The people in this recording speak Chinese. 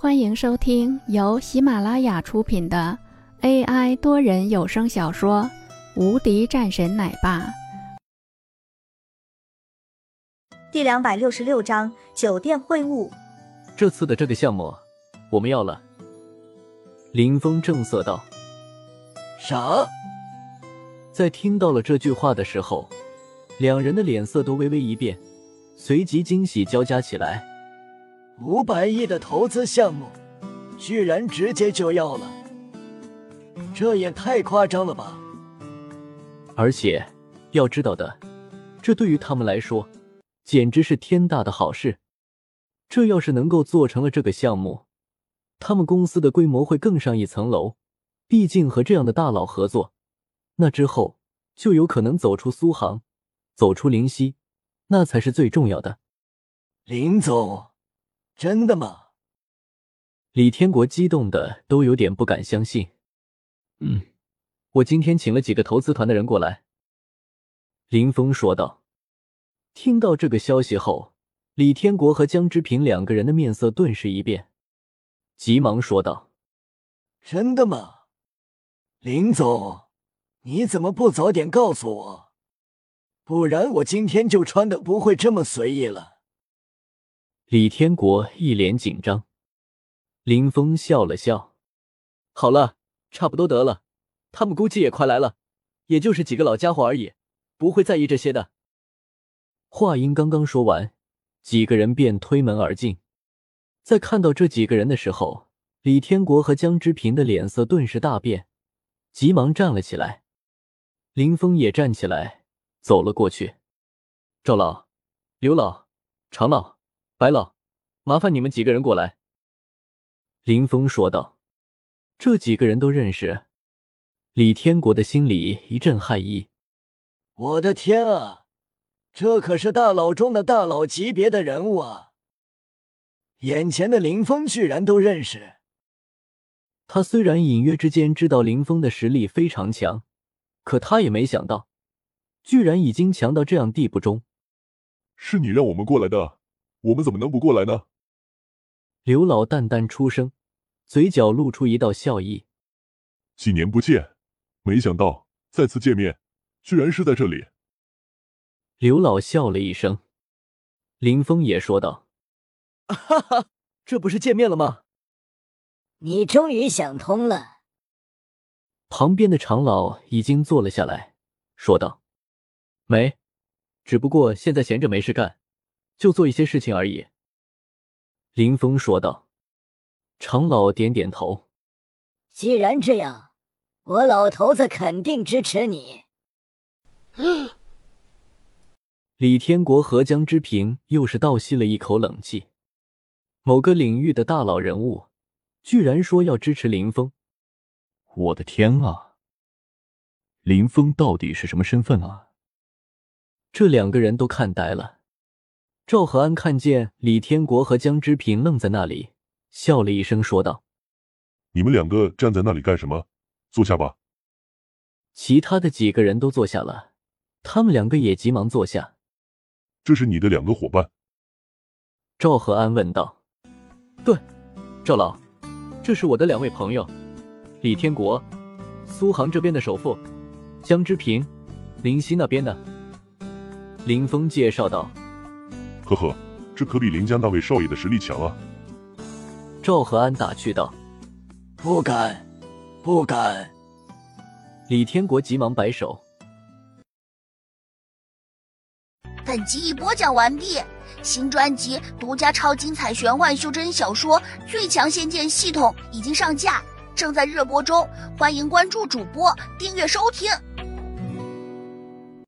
欢迎收听由喜马拉雅出品的 AI 多人有声小说《无敌战神奶爸》第两百六十六章酒店会晤。这次的这个项目，我们要了。林峰正色道：“啥？”在听到了这句话的时候，两人的脸色都微微一变，随即惊喜交加起来。五百亿的投资项目，居然直接就要了，这也太夸张了吧！而且要知道的，这对于他们来说，简直是天大的好事。这要是能够做成了这个项目，他们公司的规模会更上一层楼。毕竟和这样的大佬合作，那之后就有可能走出苏杭，走出灵溪，那才是最重要的。林总。真的吗？李天国激动的都有点不敢相信。嗯，我今天请了几个投资团的人过来。林峰说道。听到这个消息后，李天国和江之平两个人的面色顿时一变，急忙说道：“真的吗？林总，你怎么不早点告诉我？不然我今天就穿的不会这么随意了。”李天国一脸紧张，林峰笑了笑：“好了，差不多得了。他们估计也快来了，也就是几个老家伙而已，不会在意这些的。”话音刚刚说完，几个人便推门而进。在看到这几个人的时候，李天国和江之平的脸色顿时大变，急忙站了起来。林峰也站起来，走了过去：“赵老、刘老、常老。”白老，麻烦你们几个人过来。”林峰说道。这几个人都认识。李天国的心里一阵骇意。我的天啊，这可是大佬中的大佬级别的人物啊！眼前的林峰居然都认识。他虽然隐约之间知道林峰的实力非常强，可他也没想到，居然已经强到这样地步中。是你让我们过来的。我们怎么能不过来呢？刘老淡淡出声，嘴角露出一道笑意。几年不见，没想到再次见面，居然是在这里。刘老笑了一声，林峰也说道：“哈哈，这不是见面了吗？你终于想通了。”旁边的长老已经坐了下来，说道：“没，只不过现在闲着没事干。”就做一些事情而已。”林峰说道。长老点点头：“既然这样，我老头子肯定支持你。”李天国和江之平又是倒吸了一口冷气。某个领域的大佬人物，居然说要支持林峰！我的天啊！林峰到底是什么身份啊？这两个人都看呆了。赵和安看见李天国和江之平愣在那里，笑了一声，说道：“你们两个站在那里干什么？坐下吧。”其他的几个人都坐下了，他们两个也急忙坐下。这是你的两个伙伴？赵和安问道。“对，赵老，这是我的两位朋友，李天国，苏杭这边的首富，江之平，林溪那边的。”林峰介绍道。呵呵，这可比林家那位少爷的实力强啊！赵和安打趣道：“不敢，不敢。”李天国急忙摆手。本集已播讲完毕，新专辑独家超精彩玄幻修真小说《最强仙剑系统》已经上架，正在热播中，欢迎关注主播，订阅收听。